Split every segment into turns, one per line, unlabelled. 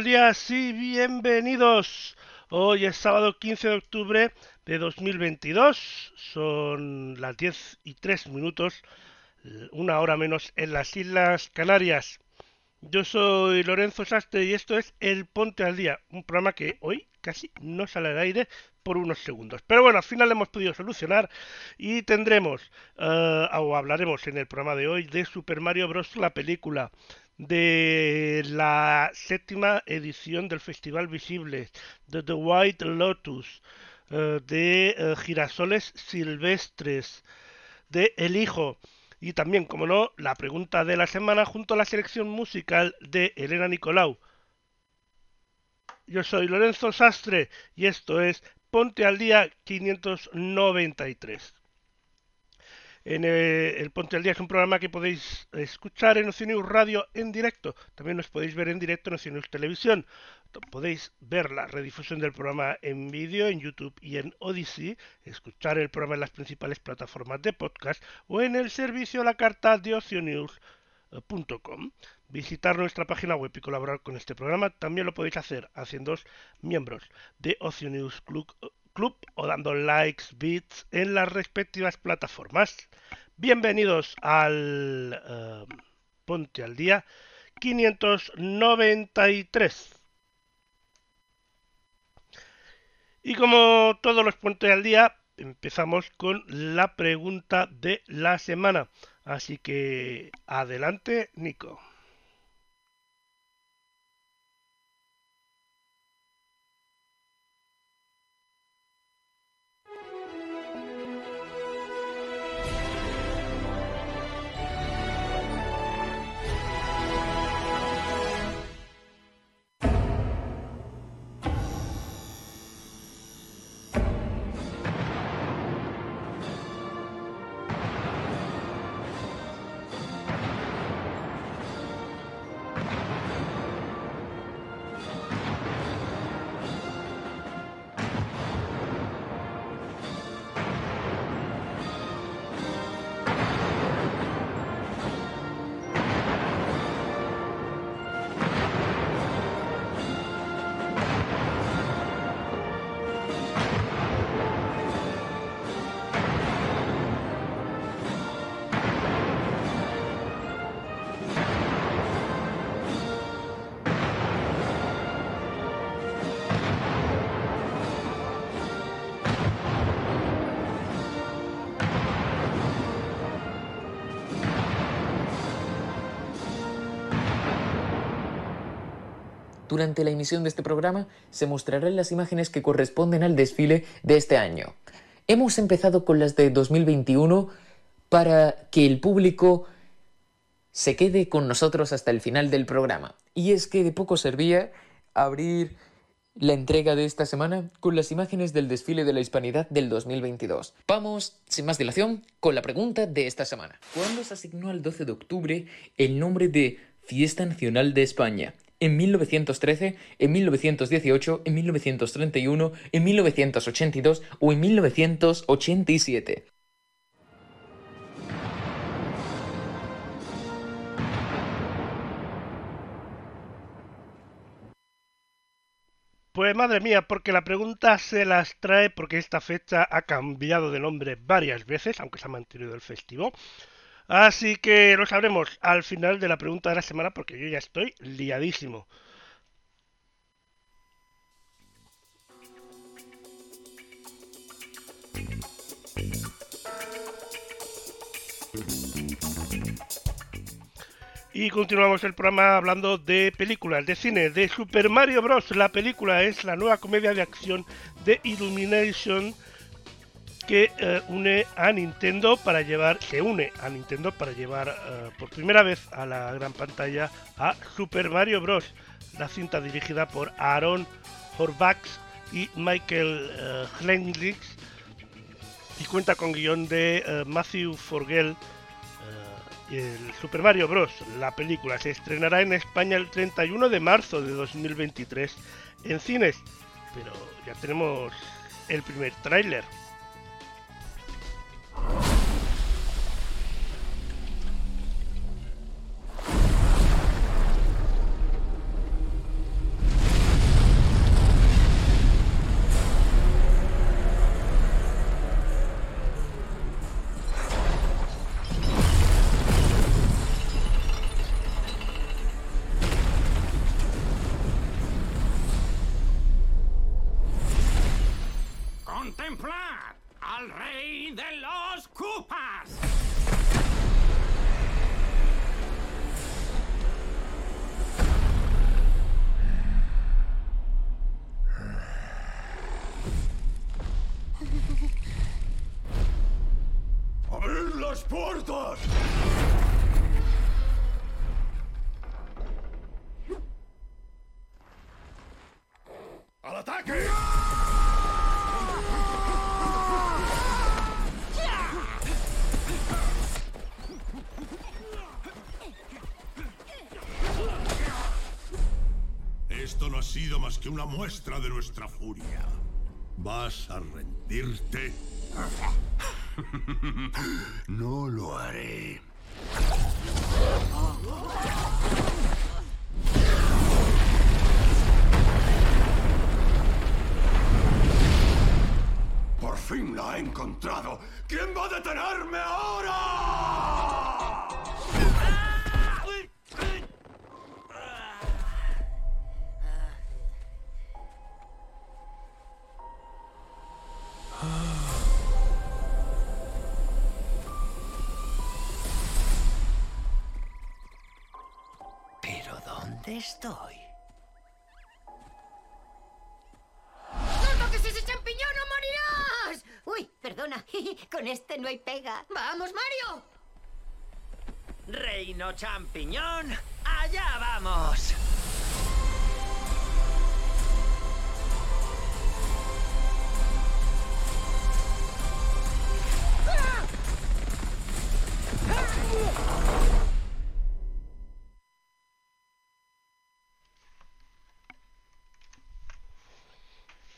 Buenos días y bienvenidos. Hoy es sábado 15 de octubre de 2022. Son las 10 y 3 minutos, una hora menos en las Islas Canarias. Yo soy Lorenzo Sastre y esto es El Ponte al Día, un programa que hoy casi no sale al aire por unos segundos. Pero bueno, al final lo hemos podido solucionar y tendremos, eh, o hablaremos en el programa de hoy de Super Mario Bros. la película, de la séptima edición del Festival Visible, de The White Lotus, eh, de eh, Girasoles Silvestres, de El Hijo. Y también, como no, la pregunta de la semana junto a la selección musical de Elena Nicolau. Yo soy Lorenzo Sastre y esto es Ponte al Día 593. En eh, el Ponte al Día es un programa que podéis escuchar en Oceanus Radio en directo. También nos podéis ver en directo en Oceanus Televisión. Podéis ver la redifusión del programa en vídeo en YouTube y en Odyssey, escuchar el programa en las principales plataformas de podcast o en el servicio a la carta de oceanews.com. Visitar nuestra página web y colaborar con este programa también lo podéis hacer haciéndoos miembros de Oceanews Club, Club o dando likes, bits en las respectivas plataformas. Bienvenidos al eh, Ponte al Día 593. Y como todos los Ponte al Día, empezamos con la pregunta de la semana. Así que adelante, Nico.
Durante la emisión de este programa se mostrarán las imágenes que corresponden al desfile de este año. Hemos empezado con las de 2021 para que el público se quede con nosotros hasta el final del programa. Y es que de poco servía abrir la entrega de esta semana con las imágenes del desfile de la Hispanidad del 2022. Vamos, sin más dilación, con la pregunta de esta semana. ¿Cuándo se asignó al 12 de octubre el nombre de Fiesta Nacional de España? En 1913, en 1918, en 1931, en 1982 o en 1987.
Pues madre mía, porque la pregunta se las trae porque esta fecha ha cambiado de nombre varias veces, aunque se ha mantenido el festivo. Así que lo sabremos al final de la pregunta de la semana porque yo ya estoy liadísimo. Y continuamos el programa hablando de películas, de cine, de Super Mario Bros. La película es la nueva comedia de acción de Illumination que eh, une a Nintendo para llevar, se une a Nintendo para llevar eh, por primera vez a la gran pantalla a Super Mario Bros. La cinta dirigida por Aaron Horvax y Michael uh, y cuenta con guion de Matthew Forgel el Super Mario Bros. La película se estrenará en España el 31 de marzo de 2023 en cines, pero ya tenemos el primer tráiler. Contemplar!
Que una muestra de nuestra furia. ¿Vas a rendirte? no lo haré. Por fin la he encontrado. ¿Quién va a detenerme ahora?
Estoy.
¡No toques ese champiñón o morirás! Uy, perdona, con este no hay pega. ¡Vamos, Mario!
Reino champiñón, allá vamos.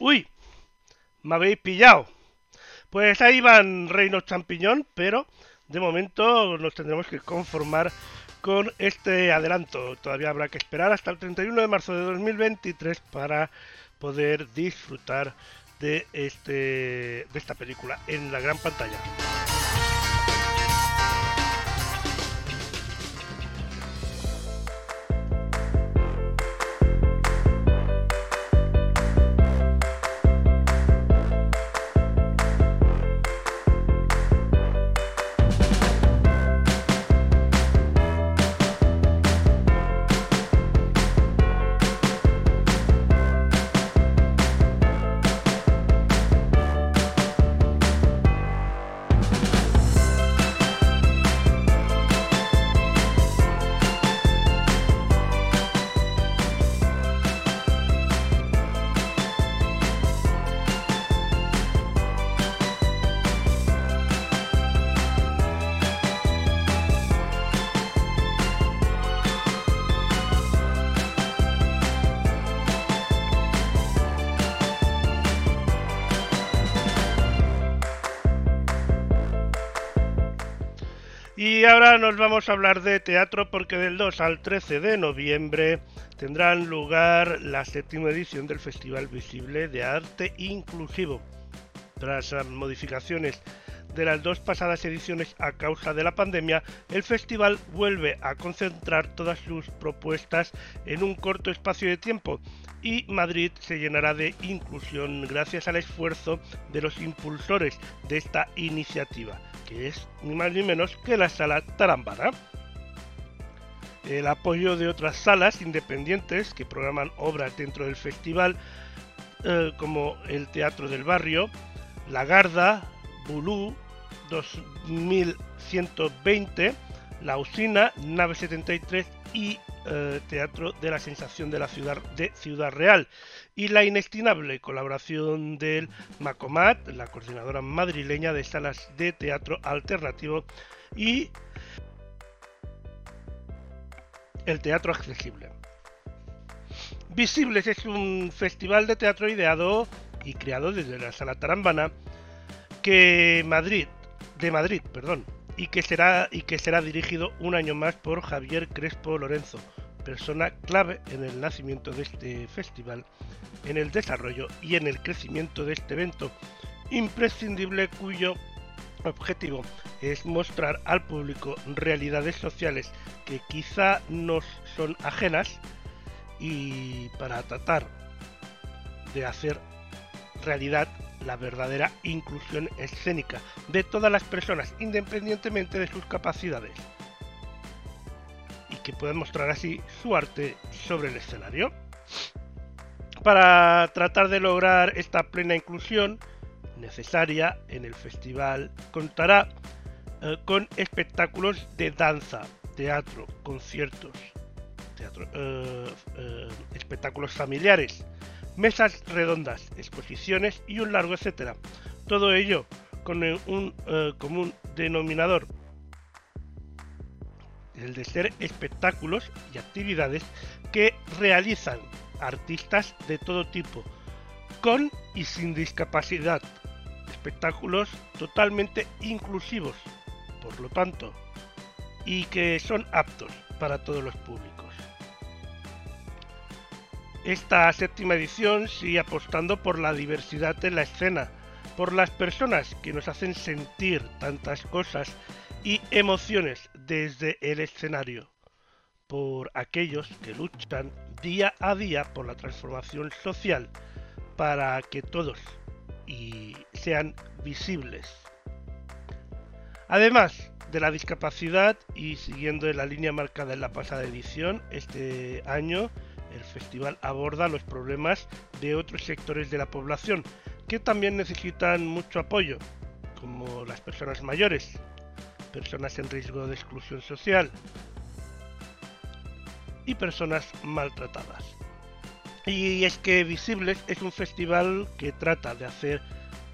Uy, me habéis pillado. Pues ahí van Reinos Champiñón, pero de momento nos tendremos que conformar con este adelanto. Todavía habrá que esperar hasta el 31 de marzo de 2023 para poder disfrutar de, este, de esta película en la gran pantalla. Y ahora nos vamos a hablar de teatro porque del 2 al 13 de noviembre tendrán lugar la séptima edición del Festival Visible de Arte Inclusivo. Tras las modificaciones de las dos pasadas ediciones a causa de la pandemia, el festival vuelve a concentrar todas sus propuestas en un corto espacio de tiempo y Madrid se llenará de inclusión gracias al esfuerzo de los impulsores de esta iniciativa, es ni más ni menos que la sala Tarambana. El apoyo de otras salas independientes que programan obras dentro del festival, eh, como el Teatro del Barrio, La Garda, Bulú, 2120, La Usina, Nave 73 y eh, Teatro de la Sensación de la Ciudad de Ciudad Real. Y la inestimable colaboración del Macomat, la coordinadora madrileña de salas de teatro alternativo y el teatro accesible. Visibles es un festival de teatro ideado y creado desde la Sala Tarambana que Madrid, de Madrid, perdón, y que será y que será dirigido un año más por Javier Crespo Lorenzo, persona clave en el nacimiento de este festival, en el desarrollo y en el crecimiento de este evento, imprescindible cuyo objetivo es mostrar al público realidades sociales que quizá nos son ajenas y para tratar de hacer realidad la verdadera inclusión escénica de todas las personas independientemente de sus capacidades y que puedan mostrar así su arte sobre el escenario. Para tratar de lograr esta plena inclusión necesaria en el festival contará eh, con espectáculos de danza, teatro, conciertos, teatro, eh, eh, espectáculos familiares, mesas redondas, exposiciones y un largo etcétera. Todo ello con un común denominador, el de ser espectáculos y actividades que realizan artistas de todo tipo, con y sin discapacidad. Espectáculos totalmente inclusivos, por lo tanto, y que son aptos para todos los públicos. Esta séptima edición sigue apostando por la diversidad en la escena, por las personas que nos hacen sentir tantas cosas y emociones desde el escenario, por aquellos que luchan día a día por la transformación social para que todos sean visibles. Además de la discapacidad y siguiendo en la línea marcada en la pasada edición, este año el festival aborda los problemas de otros sectores de la población que también necesitan mucho apoyo, como las personas mayores, personas en riesgo de exclusión social y personas maltratadas. Y es que Visibles es un festival que trata de hacer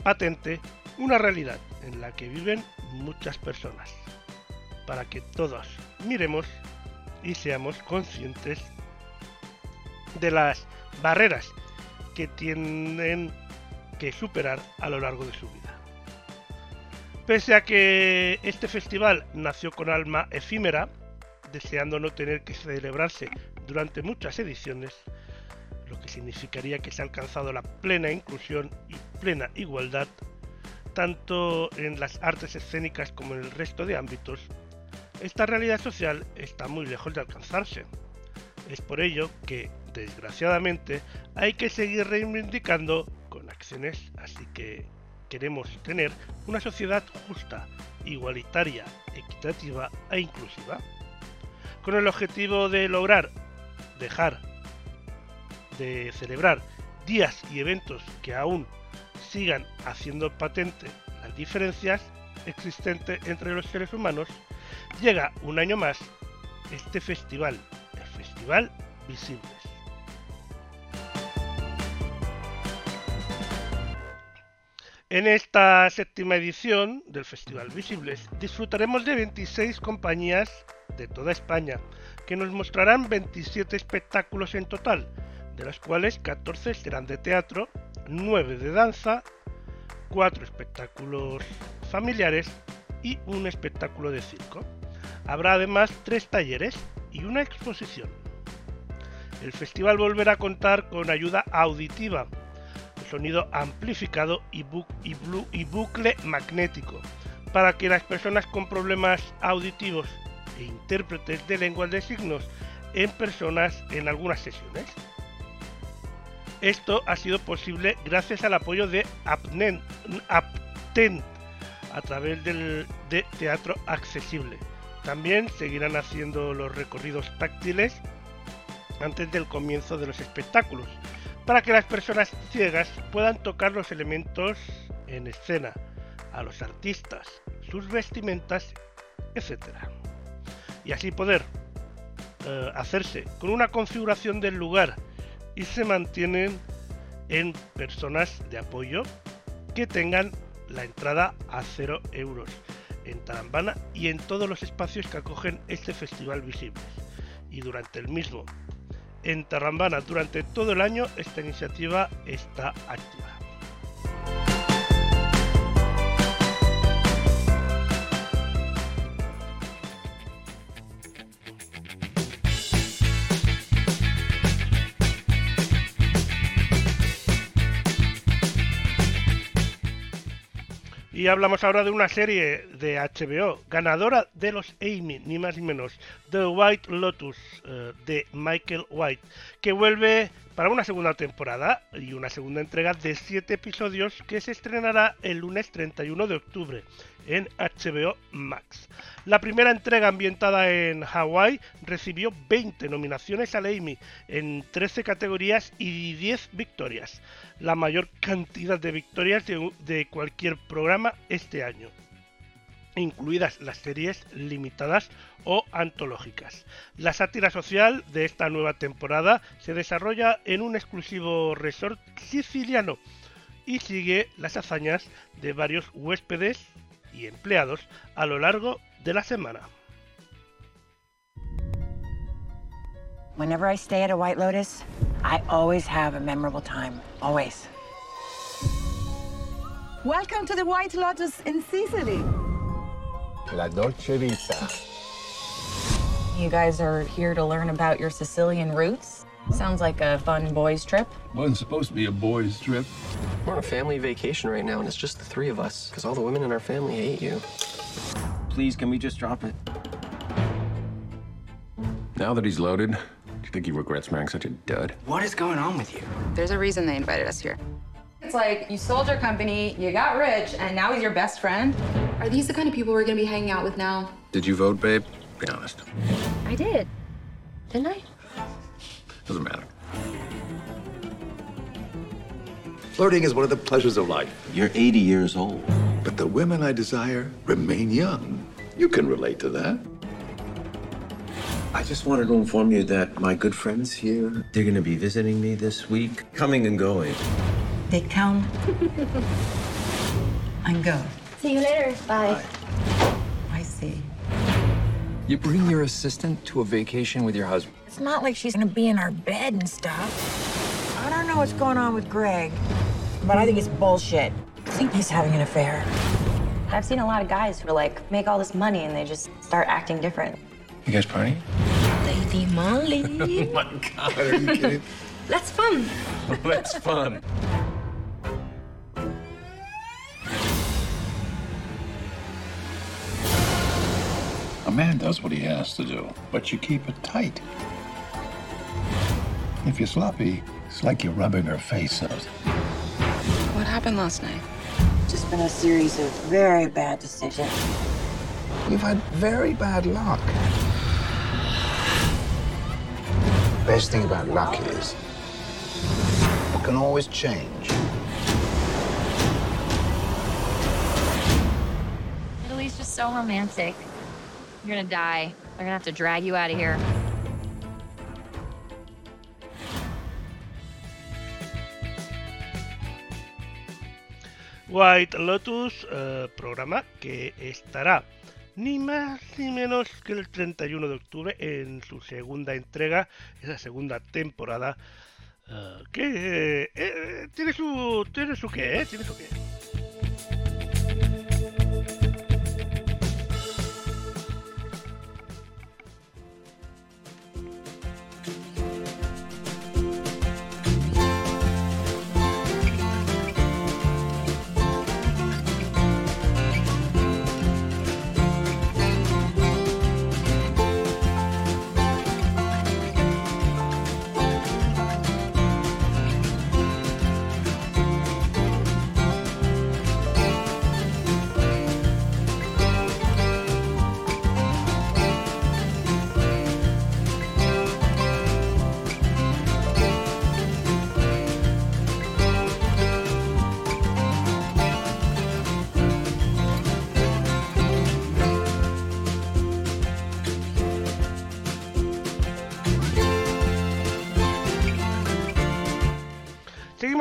patente una realidad en la que viven muchas personas, para que todos miremos y seamos conscientes de las barreras que tienen que superar a lo largo de su vida. Pese a que este festival nació con alma efímera, deseando no tener que celebrarse durante muchas ediciones, lo que significaría que se ha alcanzado la plena inclusión y plena igualdad, tanto en las artes escénicas como en el resto de ámbitos, esta realidad social está muy lejos de alcanzarse. Es por ello que, desgraciadamente, hay que seguir reivindicando con acciones, así que queremos tener una sociedad justa, igualitaria, equitativa e inclusiva, con el objetivo de lograr dejar de celebrar días y eventos que aún sigan haciendo patente las diferencias existentes entre los seres humanos, llega un año más este festival, el Festival Visibles. En esta séptima edición del Festival Visibles disfrutaremos de 26 compañías de toda España que nos mostrarán 27 espectáculos en total, de los cuales 14 serán de teatro, 9 de danza, 4 espectáculos familiares y un espectáculo de circo. Habrá además tres talleres y una exposición. El festival volverá a contar con ayuda auditiva, sonido amplificado y, bu y, y bucle magnético, para que las personas con problemas auditivos e intérpretes de lenguas de signos en personas en algunas sesiones. Esto ha sido posible gracias al apoyo de Apnen, Apten a través del de Teatro Accesible. También seguirán haciendo los recorridos táctiles antes del comienzo de los espectáculos, para que las personas ciegas puedan tocar los elementos en escena, a los artistas, sus vestimentas, etc. Y así poder eh, hacerse con una configuración del lugar y se mantienen en personas de apoyo que tengan la entrada a 0 euros en Tarambana y en todos los espacios que acogen este festival visible. Y durante el mismo, en Tarambana, durante todo el año, esta iniciativa está activa. Hablamos ahora de una serie de HBO, ganadora de los Emmy, ni más ni menos, The White Lotus, uh, de Michael White, que vuelve para una segunda temporada y una segunda entrega de 7 episodios que se estrenará el lunes 31 de octubre en HBO Max. La primera entrega ambientada en Hawái recibió 20 nominaciones al Emmy en 13 categorías y 10 victorias la mayor cantidad de victorias de, de cualquier programa este año incluidas las series limitadas o antológicas. La sátira social de esta nueva temporada se desarrolla en un exclusivo resort siciliano y sigue las hazañas de varios huéspedes y empleados a lo largo de la semana.
Whenever I stay at a White Lotus, I always have a memorable time. Always.
Welcome to the White Lotus in Sicily.
La Dolce Vita.
You guys are here to learn about your Sicilian roots? Sounds like a fun boys' trip.
Wasn't supposed to be a boys' trip.
We're on a family vacation right now, and it's just the three of us, because all the women in our family hate you.
Please, can we just drop it?
Now that he's loaded, do you think he regrets marrying such a dud?
What is going on with you?
There's a reason they invited us here.
It's like you sold your company, you got rich, and now he's your best friend.
Are these the kind of people we're gonna be hanging out with now?
Did you vote, babe? Be honest.
I did. Didn't I?
Doesn't matter.
Flirting is one of the pleasures of life.
You're 80 years old.
But the women I desire remain young. You can relate to that.
I just wanted to inform you that my good friends here, they're going to be visiting me this week, coming and going.
They come and go.
See you later. Bye.
I see.
You bring your assistant to a vacation with your husband.
It's not like she's gonna be in our bed and stuff. I don't know what's going on with Greg, but I think it's bullshit. I think he's having an affair.
I've seen a lot of guys who are like make all this money and they just start acting different.
You guys partying?
Lady Molly.
oh my god, are you kidding?
That's fun.
That's fun.
Man does what he has to do, but you keep it tight. If you're sloppy, it's like you're rubbing her face out.
What happened last night?
Just been a series of very bad decisions.
You've had very bad luck. Best thing about luck is it can always change.
Italy's just so romantic. You're gonna die. They're gonna have to drag you out of here.
White Lotus, eh, programa que estará ni más ni menos que el 31 de octubre en su segunda entrega, esa segunda temporada, eh, que eh, tiene su tiene su qué, tiene su qué.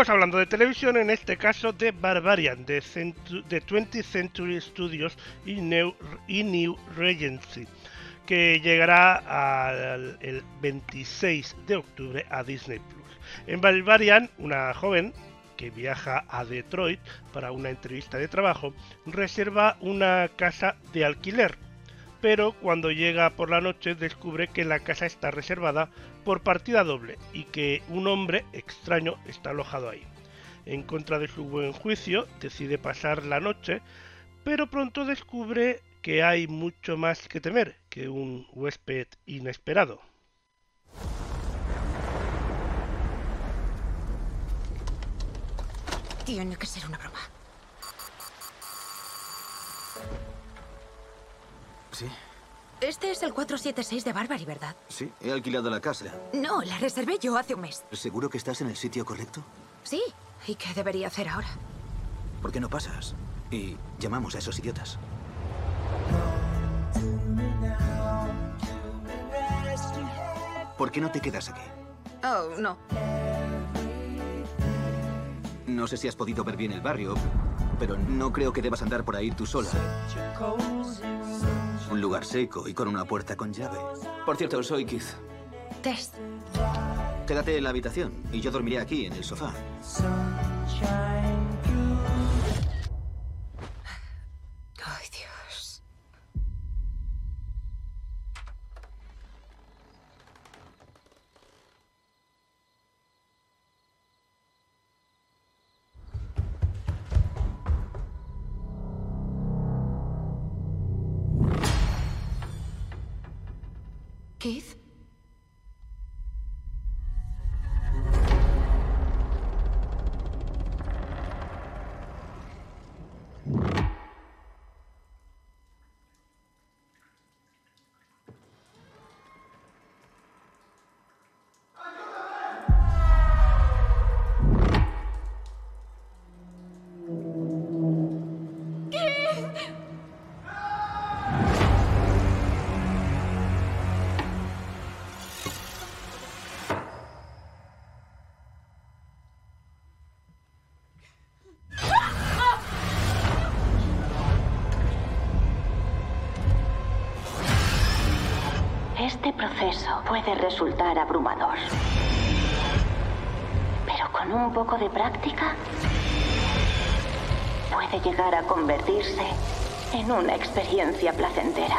Hablando de televisión, en este caso de Barbarian, de, 20th Century Studios y New, y New Regency, que llegará el 26 de octubre a Disney Plus. En Barbarian, una joven que viaja a Detroit para una entrevista de trabajo, reserva una casa de alquiler, pero cuando llega por la noche descubre que la casa está reservada por partida doble y que un hombre extraño está alojado ahí. En contra de su buen juicio, decide pasar la noche, pero pronto descubre que hay mucho más que temer que un huésped inesperado.
Tiene que ser una broma.
Sí,
Este es el 476 de Barbary, ¿verdad?
sí, he alquilado la casa.
No, la reservé yo hace un mes.
¿Seguro que estás en el sitio correcto?
Sí. ¿Y qué debería hacer ahora?
¿Por qué no pasas? Y llamamos a esos idiotas. ¿Por qué no te quedas aquí?
Oh, no.
No sé si has podido ver bien el barrio, pero no creo que debas andar por ahí tú sola. Un lugar seco y con una puerta con llave. Por cierto, soy Keith.
Tess.
Quédate en la habitación y yo dormiré aquí en el sofá.
Puede resultar abrumador. Pero con un poco de práctica puede llegar a convertirse en una experiencia placentera.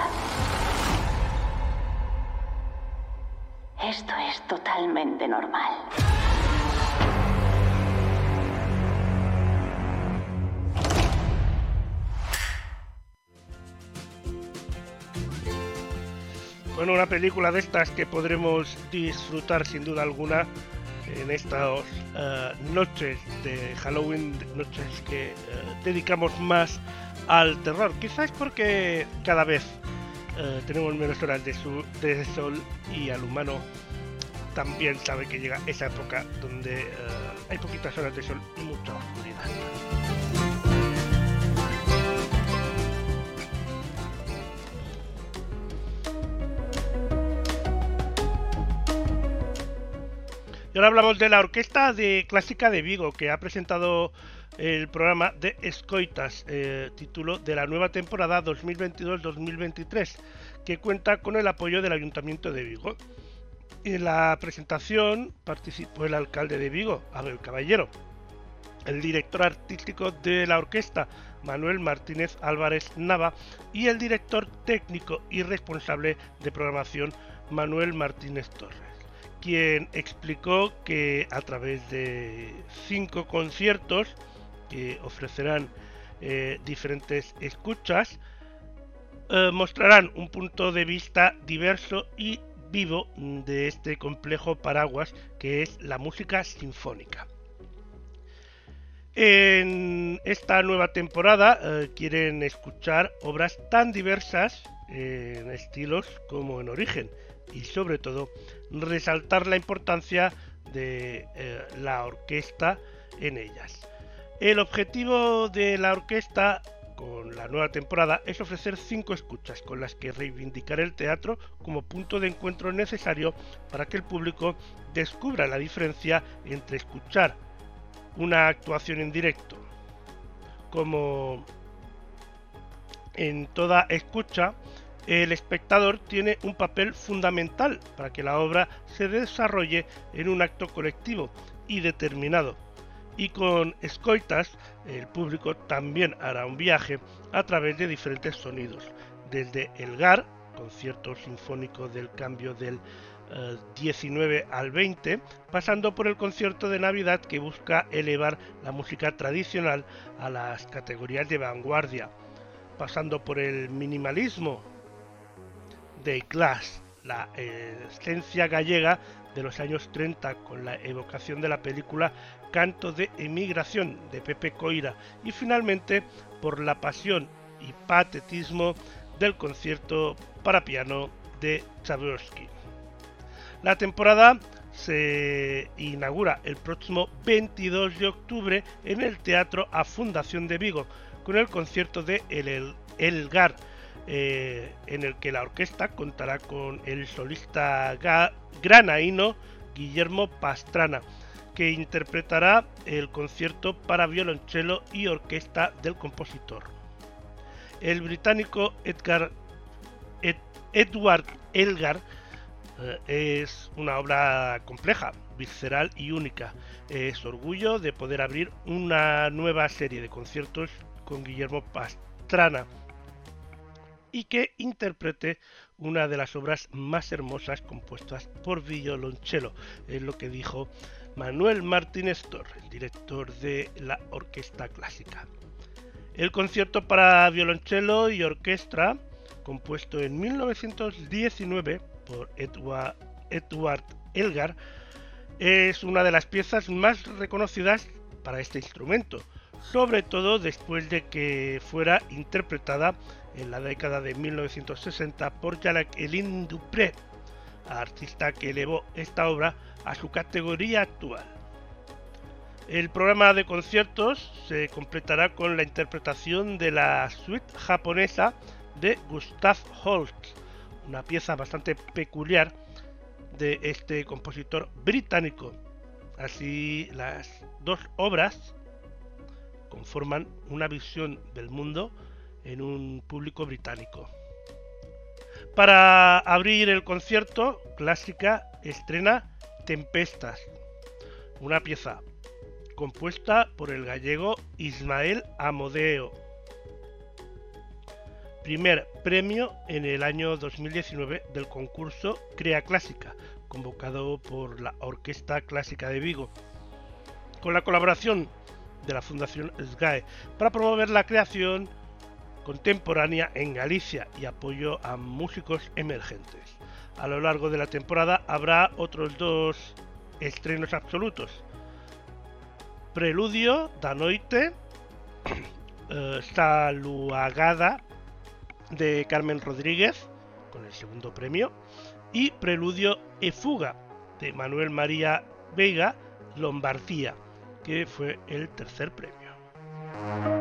Esto es totalmente normal.
Una película de estas que podremos disfrutar sin duda alguna en estas eh, noches de Halloween, noches que eh, dedicamos más al terror. Quizás porque cada vez eh, tenemos menos horas de, de sol y al humano también sabe que llega esa época donde hay poquitas horas de sol y mucha oscuridad. Ahora hablamos de la orquesta de clásica de Vigo, que ha presentado el programa de Escoitas, eh, título de la nueva temporada 2022-2023, que cuenta con el apoyo del Ayuntamiento de Vigo. En la presentación participó el alcalde de Vigo, Abel Caballero, el director artístico de la orquesta, Manuel Martínez Álvarez Nava, y el director técnico y responsable de programación, Manuel Martínez Torres quien explicó que a través de cinco conciertos que ofrecerán eh, diferentes escuchas, eh, mostrarán un punto de vista diverso y vivo de este complejo paraguas que es la música sinfónica. En esta nueva temporada eh, quieren escuchar obras tan diversas en estilos como en origen y sobre todo resaltar la importancia de eh, la orquesta en ellas. El objetivo de la orquesta con la nueva temporada es ofrecer cinco escuchas con las que reivindicar el teatro como punto de encuentro necesario para que el público descubra la diferencia entre escuchar una actuación en directo. Como en toda escucha, el espectador tiene un papel fundamental para que la obra se desarrolle en un acto colectivo y determinado. Y con Escoitas, el público también hará un viaje a través de diferentes sonidos, desde el GAR, concierto sinfónico del cambio del 19 al 20, pasando por el concierto de Navidad que busca elevar la música tradicional a las categorías de vanguardia, pasando por el minimalismo de Glass, la esencia gallega de los años 30 con la evocación de la película Canto de Emigración de Pepe Coira y finalmente por la pasión y patetismo del concierto para piano de Tchaikovsky. La temporada se inaugura el próximo 22 de octubre en el Teatro A Fundación de Vigo con el concierto de El Elgar, eh, en el que la orquesta contará con el solista granaíno Guillermo Pastrana, que interpretará el concierto para violonchelo y orquesta del compositor. El británico Edgar, Edward Elgar eh, es una obra compleja, visceral y única. Es orgullo de poder abrir una nueva serie de conciertos con Guillermo Pastrana y que interprete una de las obras más hermosas compuestas por violonchelo, es lo que dijo Manuel Martínez Torres, el director de la Orquesta Clásica. El concierto para violonchelo y orquesta, compuesto en 1919, por Edward, Elgar, es una de las piezas más reconocidas para este instrumento, sobre todo después de que fuera interpretada en la década de 1960 por Jacqueline Dupré, artista que elevó esta obra a su categoría actual. El programa de conciertos se completará con la interpretación de la suite japonesa de Gustav Holst, una pieza bastante peculiar de este compositor británico. Así las dos obras conforman una visión del mundo en un público británico. Para abrir el concierto, Clásica estrena Tempestas, una pieza compuesta por el gallego Ismael Amodeo primer premio en el año 2019 del concurso Crea Clásica, convocado por la Orquesta Clásica de Vigo, con la colaboración de la Fundación SGAE para promover la creación contemporánea en Galicia y apoyo a músicos emergentes. A lo largo de la temporada habrá otros dos estrenos absolutos. Preludio da Noite, eh, Saluagada de Carmen Rodríguez, con el segundo premio, y Preludio e Fuga de Manuel María Vega Lombardía, que fue el tercer premio.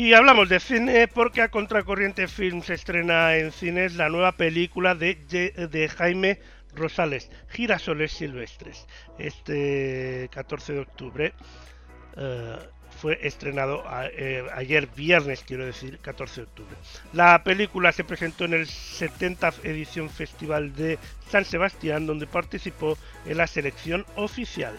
Y hablamos de cine porque a Contracorriente Film se estrena en cines la nueva película de, Jaime Rosales, Girasoles Silvestres. Este 14 de octubre eh, fue estrenado eh, ayer viernes, quiero decir, 14 de octubre. La película se presentó en el 70 edición Festival de San Sebastián, donde participó en la selección oficial.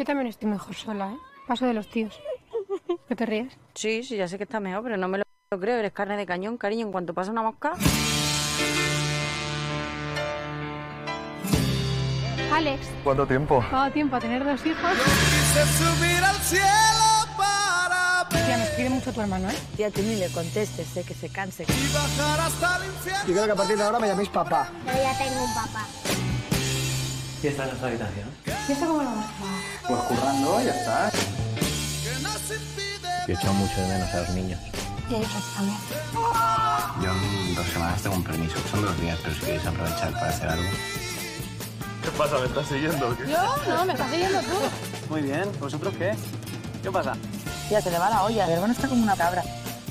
Yo también estoy mejor sola, ¿eh? Paso de los tíos. ¿Qué te ríes?
Sí, sí, ya sé que está mejor, pero no me lo creo. Eres carne de cañón, cariño, en cuanto pasa una mosca.
Alex.
¿Cuánto tiempo?
¿Cuánto tiempo a tener dos hijos?
subir al cielo para
Tía, me escribe mucho tu hermano, ¿eh?
Tía, tú ni le contestes, sé que se canse.
y bajar hasta el infierno.
Yo creo que a partir de ahora me llaméis papá.
Yo ya tengo un papá.
¿Y está en nuestra habitación?
¿Y esto cómo lo vamos a?
Pues currando, ya está.
He echado mucho de menos a los niños.
Y yo también.
Yo en dos semanas tengo un permiso. Son dos días, pero si queréis aprovechar para hacer algo.
¿Qué pasa? ¿Me estás siguiendo o qué?
¿Yo? No, me estás siguiendo tú.
Muy bien, ¿vosotros qué? ¿Qué pasa?
Tía, se le va la olla. Mi hermano está como una cabra.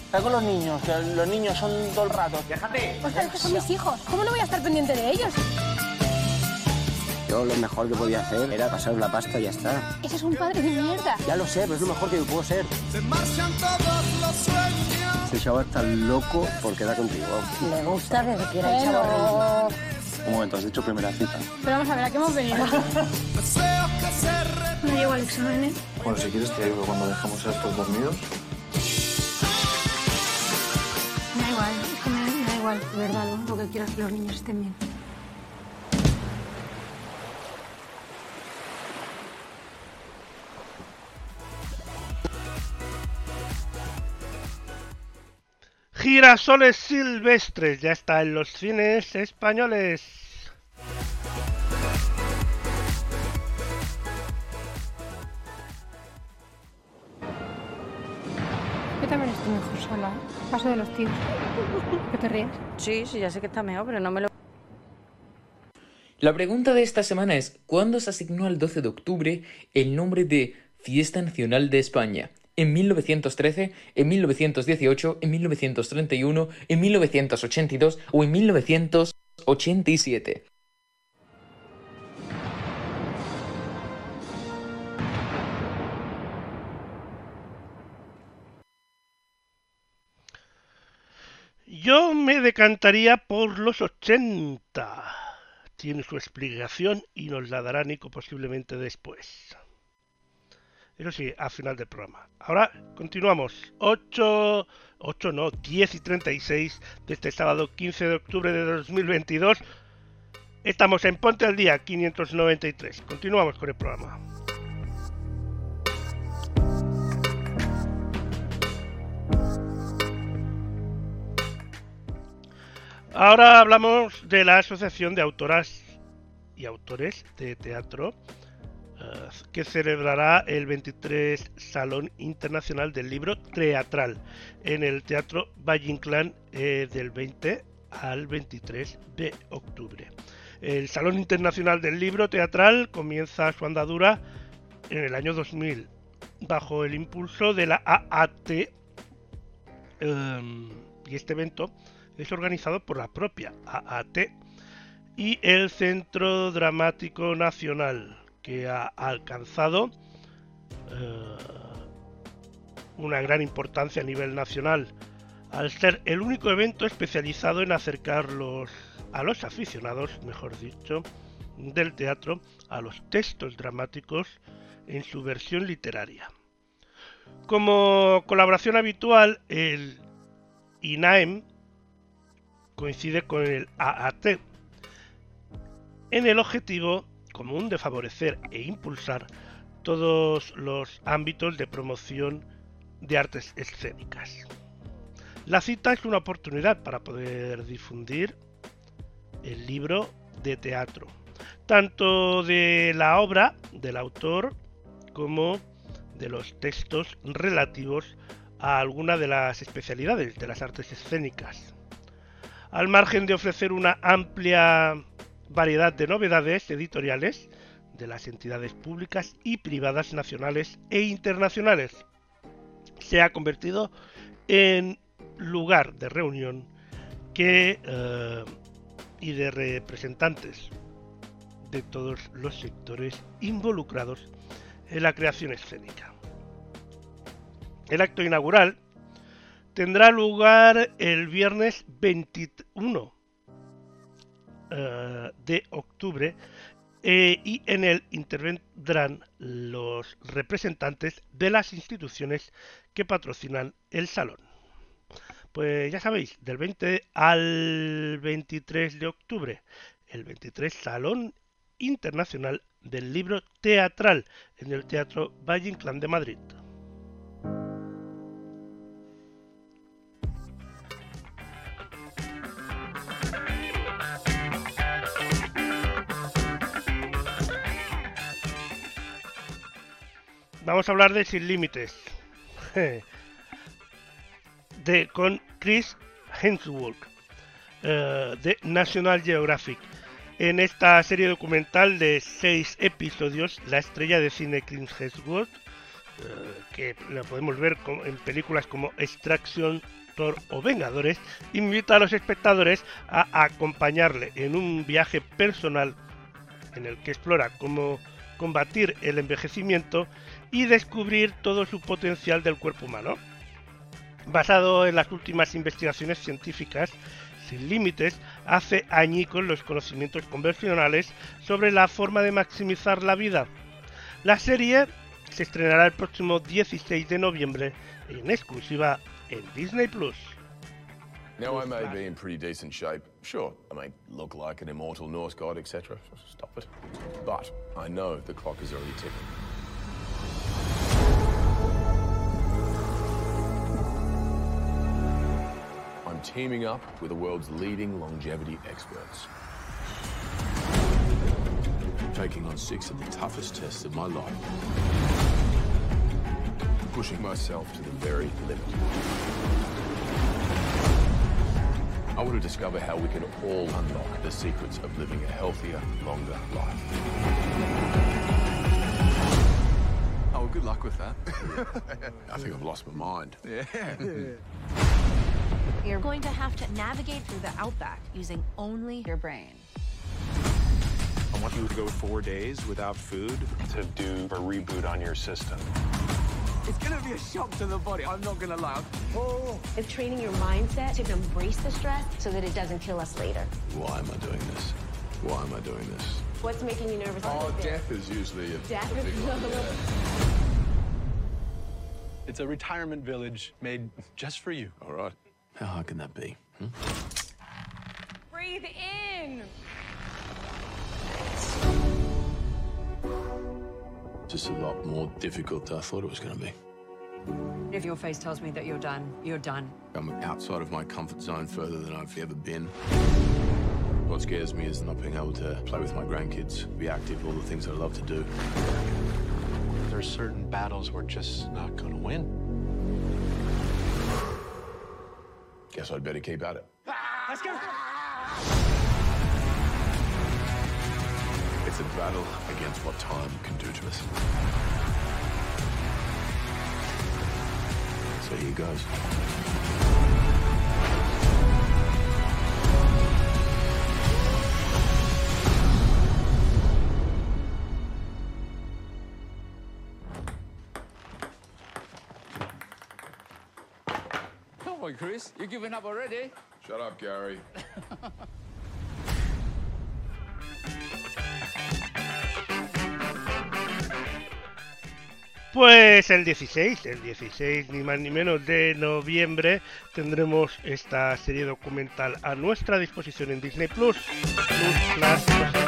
Está con los niños, que los niños son todo el rato. ¡Déjate!
Ostras, es que son mis hijos. ¿Cómo no voy a estar pendiente de ellos?
Yo lo mejor que podía hacer era pasar la pasta y ya está.
Ese es un padre de mierda.
Ya lo sé, pero es lo mejor que puedo ser.
Se marchan todos los sueños.
Ese chaval está loco por quedar contigo.
Le gusta desde que era chaval.
Un momento, has dicho primera cita.
Pero vamos a ver, ¿a qué hemos venido? No llego al examen, ¿eh?
Bueno, si quieres te ayudo cuando dejamos a estos dormidos.
Me da igual, es que me, me da igual, de verdad, lo único que quiero es que los niños estén bien.
Girasoles Silvestres ya está en los cines españoles.
Yo también estoy mejor sola, ¿eh? Paso de los tíos. ¿Qué te ríes?
Sí, sí, ya sé que está mejor, pero no me lo...
La pregunta de esta semana es, ¿cuándo se asignó al 12 de octubre el nombre de Fiesta Nacional de España? ¿En 1913, en 1918, en 1931, en 1982 o en 1987?
Yo me decantaría por los 80. Tiene su explicación y nos la dará Nico posiblemente después. Eso sí, a final del programa. Ahora continuamos. 8, 8 no, 10 y 36 de este sábado 15 de octubre de 2022. Estamos en Ponte al Día 593. Continuamos con el programa. Ahora hablamos de la Asociación de Autoras y Autores de Teatro que celebrará el 23 Salón Internacional del Libro Teatral en el Teatro Valle Inclán eh, del 20 al 23 de octubre. El Salón Internacional del Libro Teatral comienza su andadura en el año 2000 bajo el impulso de la AAT em, y este evento es organizado por la propia AAT y el Centro Dramático Nacional que ha alcanzado eh, una gran importancia a nivel nacional al ser el único evento especializado en acercarlos a los aficionados, mejor dicho, del teatro a los textos dramáticos en su versión literaria. Como colaboración habitual, el INAEM coincide con el AAT en el objetivo común de favorecer e impulsar todos los ámbitos de promoción de artes escénicas. La cita es una oportunidad para poder difundir el libro de teatro, tanto de la obra del autor como de los textos relativos a alguna de las especialidades de las artes escénicas. Al margen de ofrecer una amplia variedad de novedades editoriales, de las entidades públicas y privadas nacionales e internacionales. Se ha convertido en lugar de reunión que, eh, y de representantes de todos los sectores involucrados en la creación escénica. El acto inaugural tendrá lugar el viernes 21 eh, de octubre eh, y en él intervendrán los representantes de las instituciones que patrocinan el salón. Pues ya sabéis, del 20 al 23 de octubre, el 23 Salón Internacional del Libro Teatral en el Teatro Valle Inclán de Madrid. Vamos a hablar de Sin Límites. de, con Chris Hemsworth eh, de National Geographic. En esta serie documental de seis episodios, la estrella de cine Chris Hemsworth, eh, que la podemos ver en películas como Extraction, Thor o Vengadores, invita a los espectadores a acompañarle en un viaje personal en el que explora cómo combatir el envejecimiento y descubrir todo su potencial del cuerpo humano. Basado en las últimas investigaciones científicas, Sin Límites hace añicos los conocimientos convencionales sobre la forma de maximizar la vida. La serie se estrenará el próximo 16 de noviembre en exclusiva en Disney Plus.
Now, I may be in pretty decent shape. Sure, I may look like an immortal Norse god, etc. Stop it. But I know the clock is already ticking. I'm teaming up with the world's leading longevity experts.
Taking on six of the toughest tests of my life.
Pushing myself to the very limit. I want to discover how we can all unlock the secrets of living a healthier, longer life.
Oh, good luck with that. I think I've lost my mind.
Yeah.
You're going to have to navigate through the outback using only your brain.
I want you to go four days without food to do a reboot on your system.
It's gonna be a shock to the body. I'm not gonna lie. Oh.
It's training your mindset to embrace the stress so that it doesn't kill us later.
Why am I doing this? Why am I doing this?
What's making you nervous?
Oh, death is usually a,
Death
a
is
big one.
the-
yeah.
It's a retirement village made just for you.
All right. How hard can that be? Hmm?
Breathe in.
Just a lot more difficult than I thought it was going to be.
If your face tells me that you're done, you're done.
I'm outside of my comfort zone further than I've ever been. What scares me is not being able to play with my grandkids, be active, all the things I love to do.
There's certain battles we're just not gonna win.
Guess I'd better keep at it.
Let's go.
It's a battle against what time can do to us. So here goes.
Chris. You giving up already?
Shut up, Gary.
Pues el 16, el 16 ni más ni menos de noviembre tendremos esta serie documental a nuestra disposición en Disney Plus. Plus, Plus, Plus.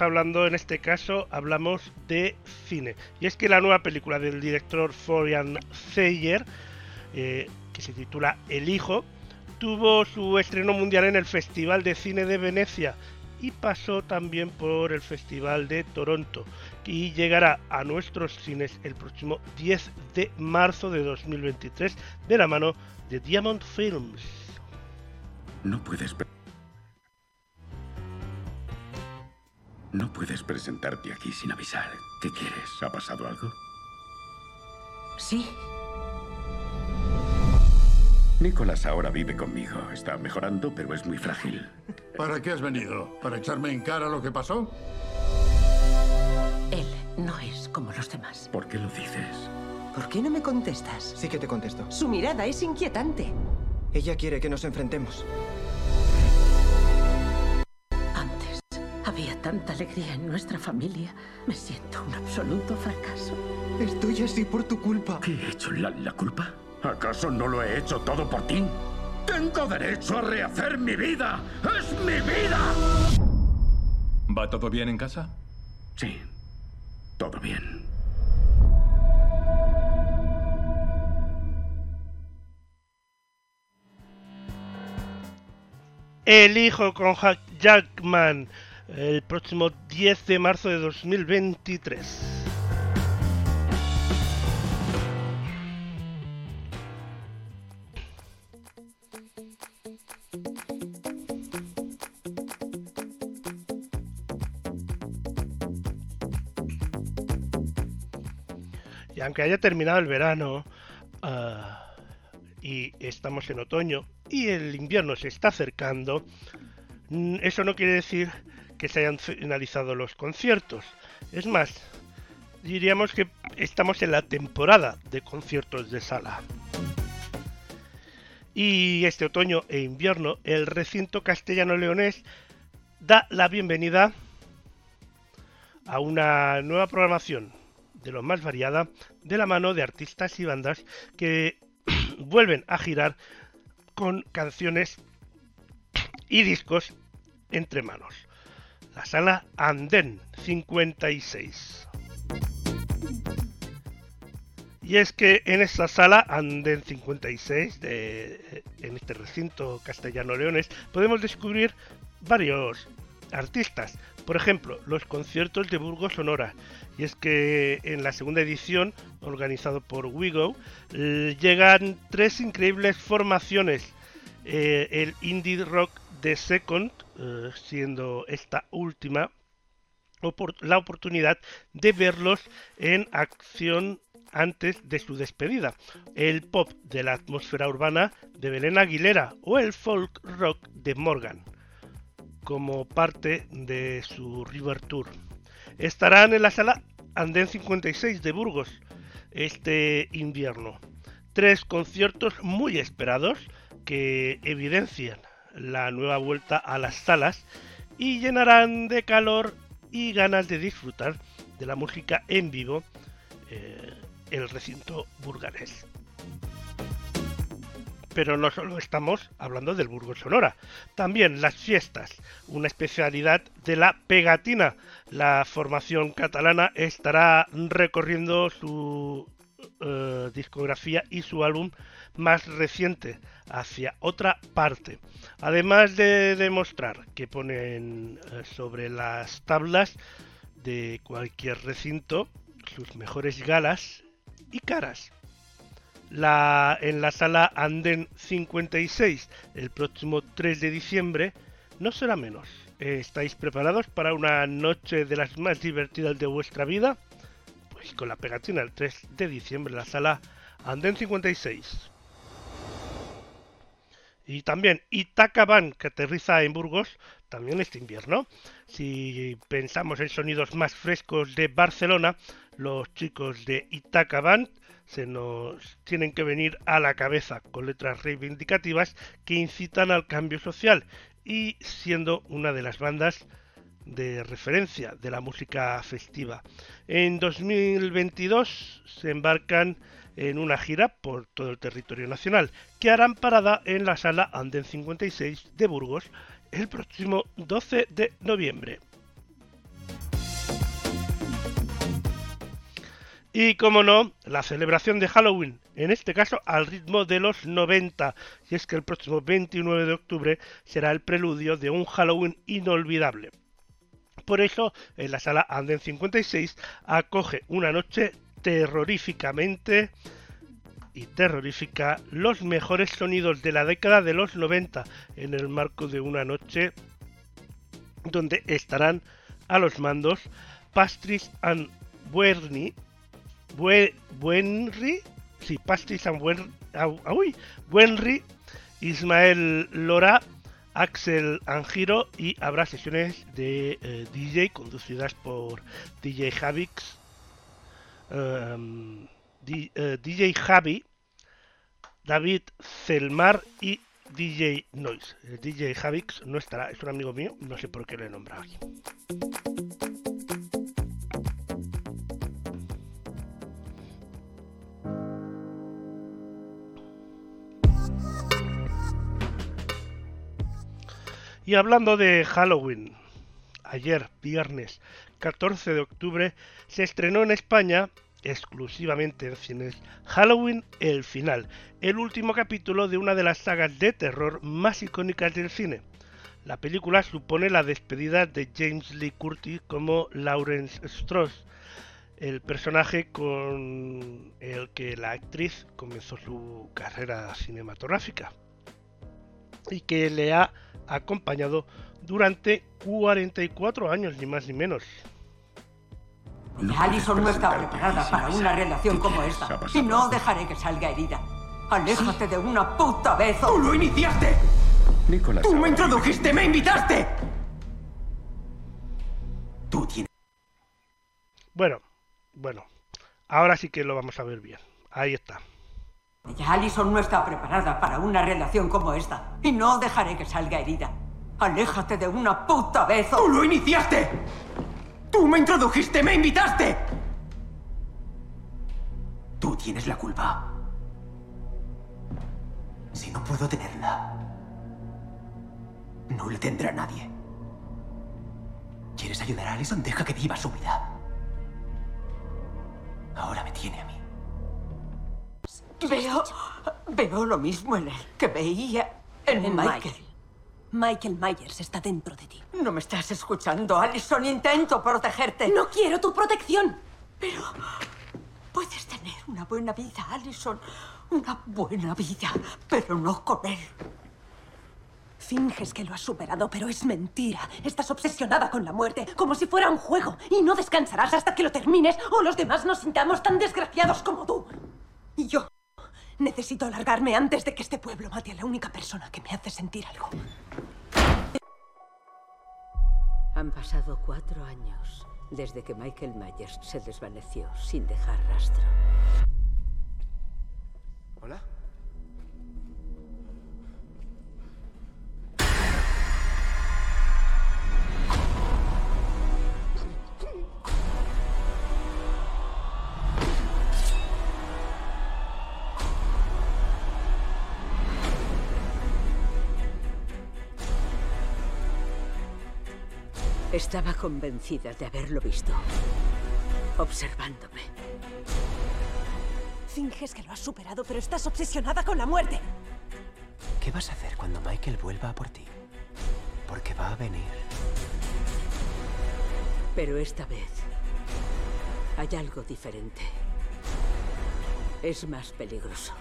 Hablando, en este caso hablamos de cine. Y es que la nueva película del director Florian Zeyer, eh, que se titula El Hijo, tuvo su estreno mundial en el Festival de Cine de Venecia y pasó también por el Festival de Toronto y llegará a nuestros cines el próximo 10 de marzo de 2023 de la mano de Diamond Films.
No puedes... No puedes presentarte aquí sin avisar. ¿Qué quieres? ¿Ha pasado algo?
Sí.
Nicolás ahora vive conmigo. Está mejorando, pero es muy frágil.
¿Para qué has venido? ¿Para echarme en cara lo que pasó?
Él no es como los demás.
¿Por qué lo dices?
¿Por qué no me contestas?
Sí que te contesto.
Su mirada es inquietante.
Ella quiere que nos enfrentemos.
Había tanta alegría en nuestra familia. Me siento un absoluto fracaso.
Estoy así por tu culpa.
¿Qué he hecho? ¿La, la culpa? ¿Acaso no lo he hecho todo por ti? Tengo derecho a rehacer mi vida. ¡Es mi vida!
¿Va todo bien en casa?
Sí, todo bien.
El hijo con Jackman el próximo 10 de marzo de 2023. Y aunque haya terminado el verano ah, y estamos en otoño y el invierno se está acercando, eso no quiere decir que se hayan finalizado los conciertos. Es más, diríamos que estamos en la temporada de conciertos de sala. Y este otoño e invierno el recinto castellano-leonés da la bienvenida a una nueva programación de lo más variada de la mano de artistas y bandas que vuelven a girar con canciones y discos entre manos. La sala Andén 56. Y es que en esta sala Andén 56, de, en este recinto castellano-leones, podemos descubrir varios artistas. Por ejemplo, los conciertos de Burgos Sonora. Y es que en la segunda edición, organizado por Wigo, eh, llegan tres increíbles formaciones. Eh, el indie rock de Second, eh, siendo esta última la oportunidad de verlos en acción antes de su despedida. El pop de la atmósfera urbana de Belén Aguilera o el folk rock de Morgan como parte de su River Tour. Estarán en la sala Andén 56 de Burgos este invierno. Tres conciertos muy esperados que evidencian la nueva vuelta a las salas y llenarán de calor y ganas de disfrutar de la música en vivo eh, el recinto burgalés. Pero no solo estamos hablando del Burgos Sonora, también las fiestas, una especialidad de la pegatina. La formación catalana estará recorriendo su eh, discografía y su álbum más reciente hacia otra parte. Además de demostrar que ponen eh, sobre las tablas de cualquier recinto sus mejores galas y caras. La, en la sala Anden 56 el próximo 3 de diciembre no será menos. ¿Estáis preparados para una noche de las más divertidas de vuestra vida? Pues con la pegatina el 3 de diciembre en la sala Anden 56. Y también Itaca Band, que aterriza en Burgos, también este invierno. Si pensamos en sonidos más frescos de Barcelona, los chicos de Itaca Band se nos tienen que venir a la cabeza con letras reivindicativas que incitan al cambio social y siendo una de las bandas de referencia de la música festiva. En 2022 se embarcan en una gira por todo el territorio nacional, que harán parada en la sala Anden 56 de Burgos el próximo 12 de noviembre. Y como no, la celebración de Halloween, en este caso al ritmo de los 90, y es que el próximo 29 de octubre será el preludio de un Halloween inolvidable. Por eso, en la sala Anden 56 acoge una noche terroríficamente y terrorífica los mejores sonidos de la década de los 90 en el marco de una noche donde estarán a los mandos Pastris and Buerni, Bue, Buenri, sí, Pastris and Buenri, Ismael Lora, Axel Angiro y habrá sesiones de eh, DJ conducidas por DJ Javix, um, di, eh, DJ Javi, David Celmar y DJ Noise. El DJ Javix no estará, es un amigo mío, no sé por qué lo he nombrado aquí. Y hablando de Halloween, ayer, viernes 14 de octubre, se estrenó en España, exclusivamente en cines, Halloween el final, el último capítulo de una de las sagas de terror más icónicas del cine. La película supone la despedida de James Lee Curtis como Lawrence Strauss, el personaje con el que la actriz comenzó su carrera cinematográfica y que le ha acompañado durante 44 años, ni más ni menos.
Alison no está preparada para una relación como esta. Y no dejaré que salga herida. Aléjate de una puta vez.
¡Tú lo iniciaste!
Nicolás.
¡Tú me introdujiste, me invitaste! Tú tienes.
Bueno, bueno. Ahora sí que lo vamos a ver bien. Ahí está.
Ya Alison no está preparada para una relación como esta. Y no dejaré que salga herida. Aléjate de una puta vez.
¡Tú lo iniciaste! ¡Tú me introdujiste, me invitaste! Tú tienes la culpa. Si no puedo tenerla, no le tendrá nadie. ¿Quieres ayudar a Alison? Deja que viva su vida. Ahora me tiene a mí.
Veo. Veo lo mismo en él que veía en,
En
Michael.
Michael. Michael Myers está dentro de ti.
No me estás escuchando, Alison. Intento protegerte.
No quiero tu protección.
Pero puedes tener una buena vida, Alison. Una buena vida, pero no con él.
Finges que lo has superado, pero es mentira. Estás obsesionada con la muerte, como si fuera un juego. Y no descansarás hasta que lo termines o los demás nos sintamos tan desgraciados como tú. Y yo necesito largarme antes de que este pueblo mate a la única persona que me hace sentir algo.
Han pasado cuatro años desde que Michael Myers se desvaneció sin dejar rastro. Estaba convencida de haberlo visto. Observándome.
Finges que lo has superado, pero estás obsesionada con la muerte.
¿Qué vas a hacer cuando Michael vuelva a por ti? Porque va a venir.
Pero esta vez hay algo diferente. Es más peligroso.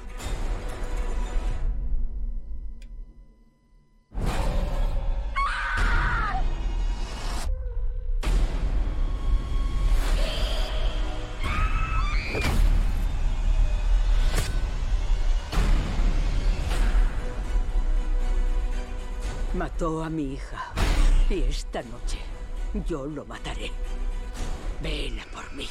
Mató a mi hija. Y esta noche yo lo mataré. Ven a por mí.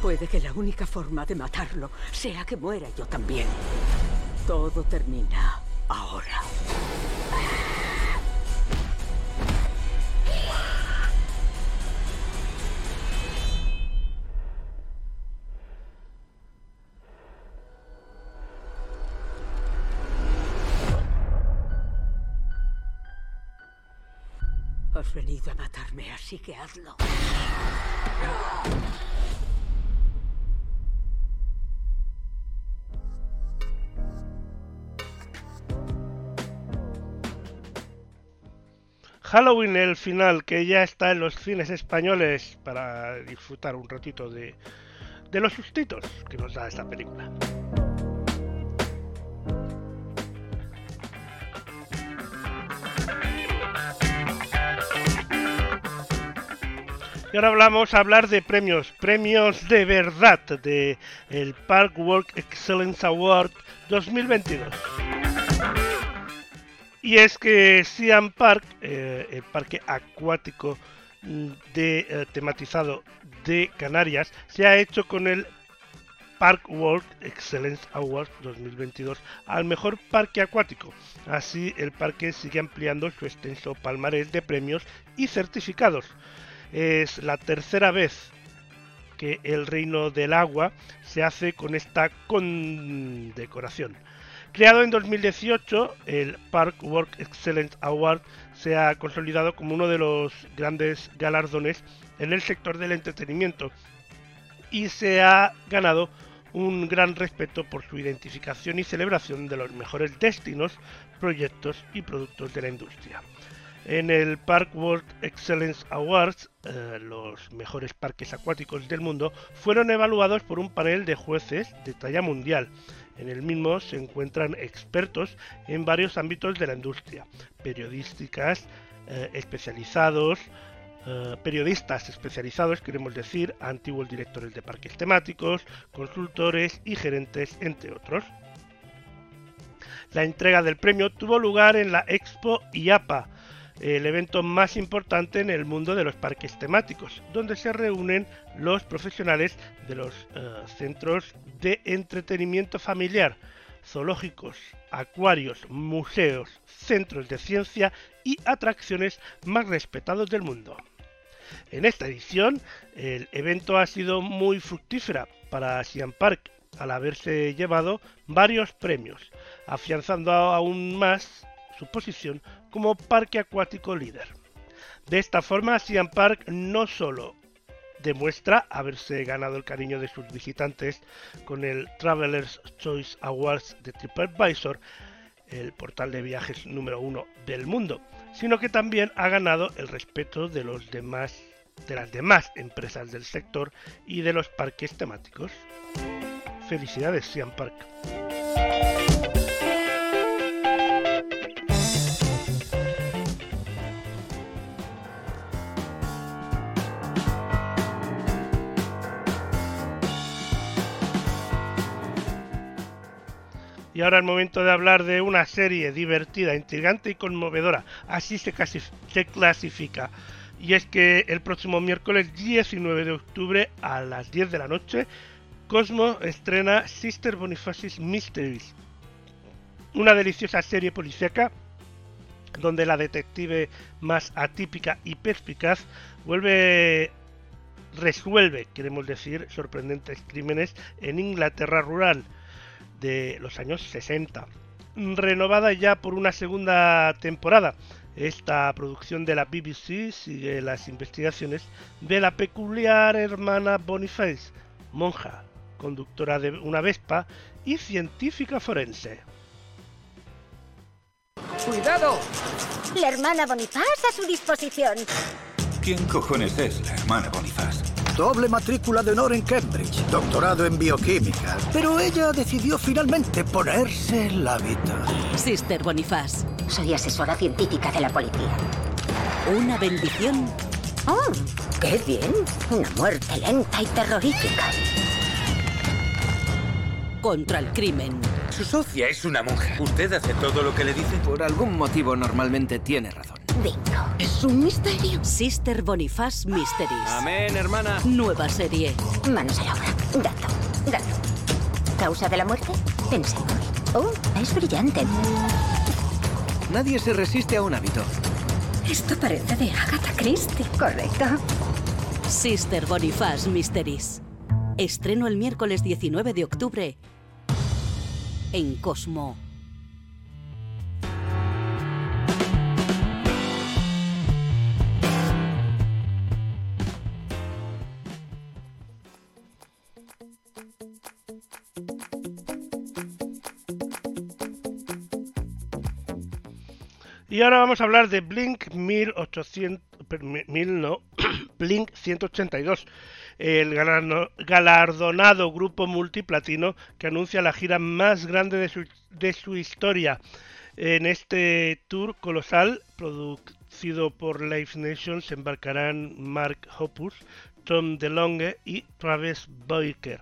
Puede que la única forma de matarlo sea que muera yo también. Todo termina ahora. Has venido a matarme, así que hazlo.
Halloween, el final, que ya está en los cines españoles para disfrutar un ratito de, de los sustitos que nos da esta película. Y ahora hablamos a hablar de premios, premios de verdad de el Park Work Excellence Award 2022. Y es que Siam Park, eh, el parque acuático de, eh, tematizado de Canarias, se ha hecho con el Park World Excellence Award 2022 al mejor parque acuático. Así, el parque sigue ampliando su extenso palmarés de premios y certificados. Es la tercera vez que el Reino del Agua se hace con esta condecoración. Creado en 2018, el Park Work Excellence Award se ha consolidado como uno de los grandes galardones en el sector del entretenimiento y se ha ganado un gran respeto por su identificación y celebración de los mejores destinos, proyectos y productos de la industria. En el Park World Excellence Awards, eh, los mejores parques acuáticos del mundo fueron evaluados por un panel de jueces de talla mundial. En el mismo se encuentran expertos en varios ámbitos de la industria, periodísticas eh, especializados, eh, periodistas especializados, queremos decir, antiguos directores de parques temáticos, consultores y gerentes, entre otros. La entrega del premio tuvo lugar en la Expo IAPA, el evento más importante en el mundo de los parques temáticos, donde se reúnen los profesionales de los eh, centros de entretenimiento familiar, zoológicos, acuarios, museos, centros de ciencia y atracciones más respetados del mundo. En esta edición, el evento ha sido muy fructífera para Siam Park, al haberse llevado varios premios, afianzando aún más su posición como parque acuático líder. De esta forma, Siam Park no solo demuestra haberse ganado el cariño de sus visitantes con el Travelers Choice Awards de TripAdvisor, el portal de viajes número uno del mundo, sino que también ha ganado el respeto de las demás empresas del sector y de los parques temáticos. Felicidades, Siam Park. Y ahora es momento de hablar de una serie divertida, intrigante y conmovedora. Así se, se clasifica. Y es que el próximo miércoles 19 de octubre a las 10 de la noche, Cosmo estrena Sister Boniface's Mysteries. Una deliciosa serie policíaca donde la detective más atípica y perspicaz vuelve resuelve, queremos decir, sorprendentes crímenes en Inglaterra rural de los años 60. Renovada ya por una segunda temporada, esta producción de la BBC sigue las investigaciones de la peculiar hermana Boniface, monja, conductora de una Vespa y científica forense.
¡Cuidado!
La hermana Boniface a su disposición.
¿Quién cojones es la hermana Boniface?
Doble matrícula de honor en Cambridge, doctorado en bioquímica. Pero ella decidió finalmente ponerse el hábito.
Sister Boniface.
Soy asesora científica de la policía.
Una bendición.
¡Oh! ¡Qué bien! Una muerte lenta y terrorífica.
Contra el crimen.
Su socia es una monja. ¿Usted hace todo lo que le dice?
Por algún motivo normalmente tiene razón.
Bingo. Es un misterio.
Sister Boniface Mysteries.
Amén, hermana.
Nueva serie.
Manos a la obra. Dato. Dato. ¿Causa de la muerte? Pensemos. Oh, es brillante.
Nadie se resiste a un hábito.
Esto parece de Agatha Christie. Correcto.
Sister Boniface Mysteries. Estreno el miércoles 19 de octubre en Cosmo.
Y ahora vamos a hablar de Blink 1800, per- mi- mil no, Blink 182, el galardonado grupo multiplatino que anuncia la gira más grande de su, de su historia. En este tour colosal, producido por Live Nation, se embarcarán Mark Hoppus, Tom DeLonge y Travis Boyker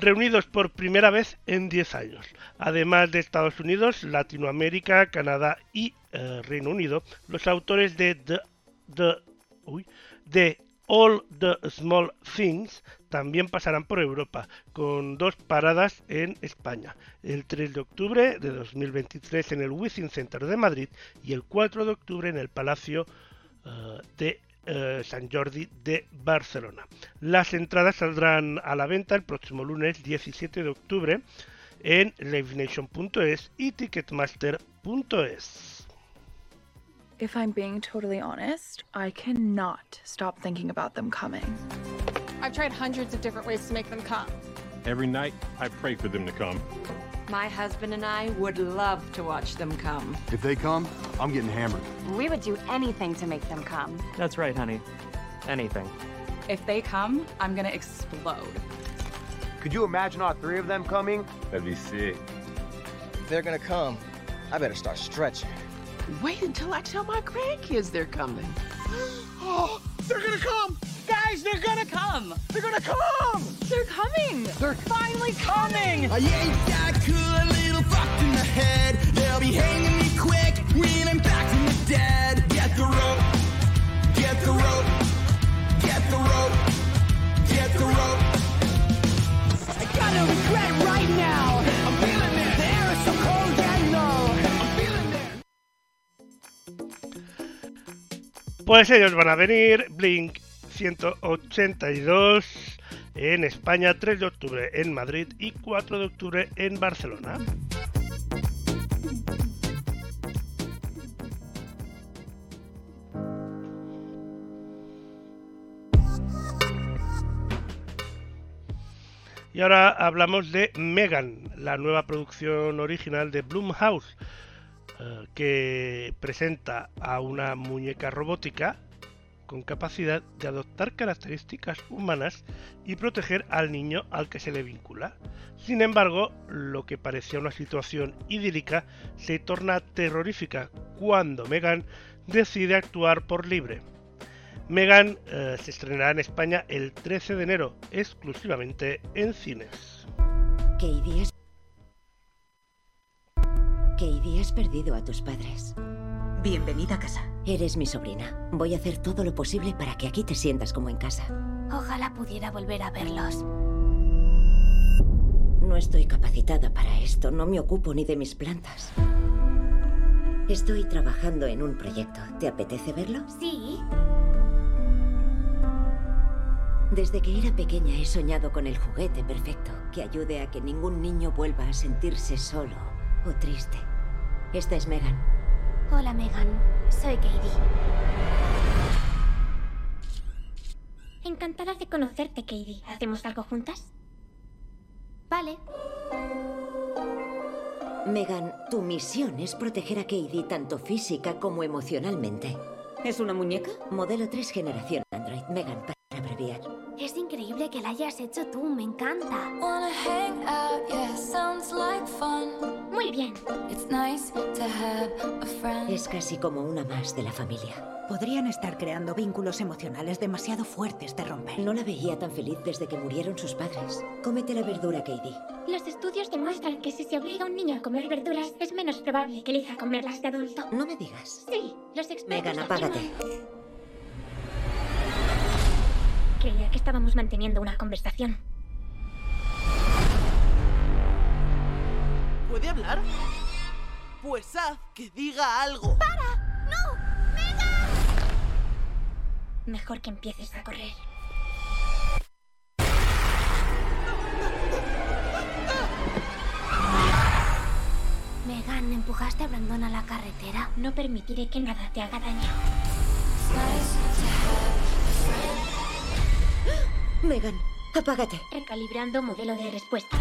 reunidos por primera vez en 10 años. Además de Estados Unidos, Latinoamérica, Canadá y eh, Reino Unido, los autores de The, All the Small Things también pasarán por Europa, con dos paradas en España, el 3 de octubre de 2023 en el Within Center de Madrid y el 4 de octubre en el Palacio eh, de eh, San Jordi de Barcelona. Las entradas saldrán a la venta el próximo lunes 17 de octubre en livenation.es y ticketmaster.es.
If I'm being totally honest, I cannot stop thinking about them coming.
I've tried hundreds of different ways to make them come.
Every night, I pray for them to come.
My husband and I would love to watch them come.
If they come, I'm getting hammered.
We would do anything to make them come.
That's right, honey. Anything.
If they come, I'm gonna explode.
Could you imagine all three of them coming?
That'd be sick.
If they're gonna come, I better start stretching.
Wait until I tell my grandkids they're coming.
Oh, they're gonna come! Guys, they're gonna come! They're gonna come!
They're coming!
They're finally coming!
I ain't that cool, a little fucked in the head. They'll be hanging me quick when I'm back from the dead. Get the rope, get the rope, get the rope, get the rope.
I got no regret right now! I'm feeling it! The air is so cold, yeah, no! I'm feeling it!
Pues ellos van a venir, Blink 182 en España, 3 de octubre en Madrid y 4 de octubre en Barcelona. Y ahora hablamos de Megan, la nueva producción original de Blumhouse, eh, que presenta a una muñeca robótica con capacidad de adoptar características humanas y proteger al niño al que se le vincula. Sin embargo, lo que parecía una situación idílica se torna terrorífica cuando Megan decide actuar por libre. Megan eh, se estrenará en España el 13 de enero, exclusivamente en cines.
Katie, has... Katie, has perdido a tus padres.
Bienvenida a casa.
Eres mi sobrina. Voy a hacer todo lo posible para que aquí te sientas como en casa.
Ojalá pudiera volver a verlos.
No estoy capacitada para esto. No me ocupo ni de mis plantas. Estoy trabajando en un proyecto. ¿Te apetece verlo?
Sí.
Desde que era pequeña he soñado con el juguete perfecto que ayude a que ningún niño vuelva a sentirse solo o triste. Esta es Megan.
Hola, Megan. Soy Katie. Encantada de conocerte, Katie. ¿Hacemos algo juntas? Vale.
Megan, tu misión es proteger a Katie tanto física como emocionalmente. ¿Es una muñeca? Modelo 3 generación Android. Megan, para abreviar.
Es increíble que la hayas hecho tú, me encanta. Muy bien.
Es casi como una más de la familia.
Podrían estar creando vínculos emocionales demasiado fuertes de romper.
No la veía tan feliz desde que murieron sus padres. Cómete la verdura, Katie.
Los estudios demuestran que si se obliga a un niño a comer verduras, es menos probable que elija comerlas de adulto.
No me digas.
Sí, los expertos
Megan,
afirman-
apágate.
Creía que estábamos manteniendo una conversación.
¿Puede hablar? Pues haz que diga algo.
¡Para! ¡No! Mejor que empieces a correr. Megan, ¿empujaste a Brandon a la carretera? No permitiré que nada te haga daño.
Megan, apágate.
Recalibrando modelo de respuesta.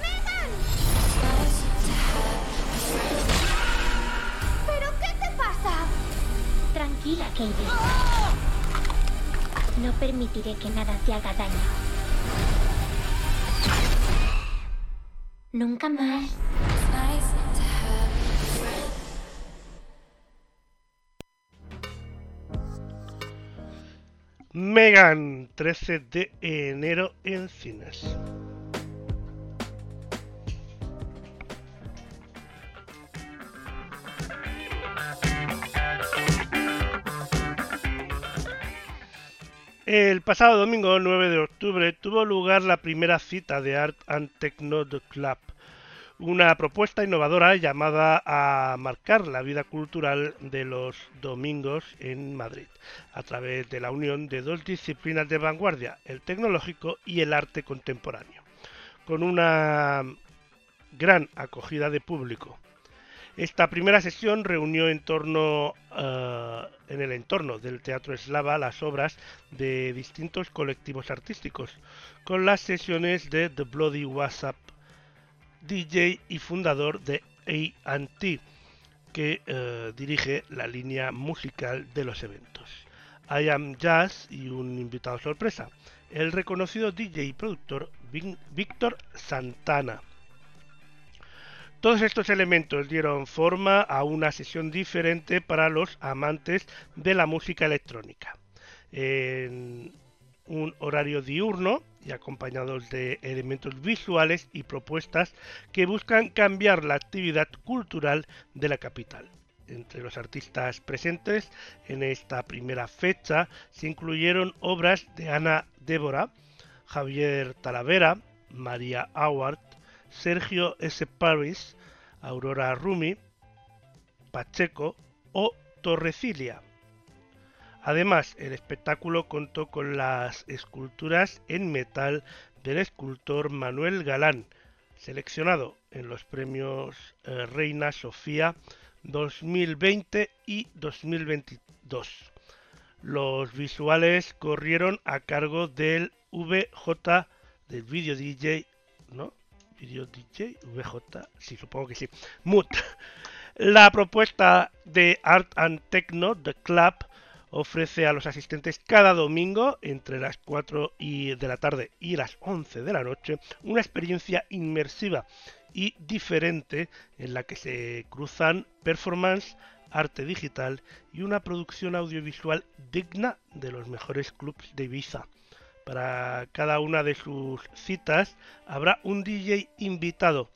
¡Megan! ¿Pero qué te pasa?
Tranquila, Katie. No permitiré que nada te haga daño. Nunca más.
Megan, 13 de enero en cines. El pasado domingo 9 de octubre tuvo lugar la primera cita de Art and Techno Club, una propuesta innovadora llamada a marcar la vida cultural de los domingos en Madrid, a través de la unión de dos disciplinas de vanguardia, el tecnológico y el arte contemporáneo, con una gran acogida de público. Esta primera sesión reunió en, torno, uh, en el entorno del Teatro Eslava las obras de distintos colectivos artísticos, con las sesiones de The Bloody WhatsApp, DJ y fundador de AT, que uh, dirige la línea musical de los eventos. I Am Jazz y un invitado sorpresa, el reconocido DJ y productor Víctor Santana. Todos estos elementos dieron forma a una sesión diferente para los amantes de la música electrónica. En un horario diurno y acompañados de elementos visuales y propuestas que buscan cambiar la actividad cultural de la capital. Entre los artistas presentes en esta primera fecha se incluyeron obras de Ana Débora, Javier Talavera, María Howard, Sergio S. Paris, Aurora Rumi, Pacheco o Torrecilia. Además, el espectáculo contó con las esculturas en metal del escultor Manuel Galán, seleccionado en los premios eh, Reina Sofía 2020 y 2022. Los visuales corrieron a cargo del VJ del video DJ, ¿no? Video DJ, VJ, sí, supongo que sí. Mood. La propuesta de Art and Techno, The Club, ofrece a los asistentes cada domingo entre las 4 y de la tarde y las 11 de la noche una experiencia inmersiva y diferente en la que se cruzan performance, arte digital y una producción audiovisual digna de los mejores clubs de Ibiza. Para cada una de sus citas habrá un DJ invitado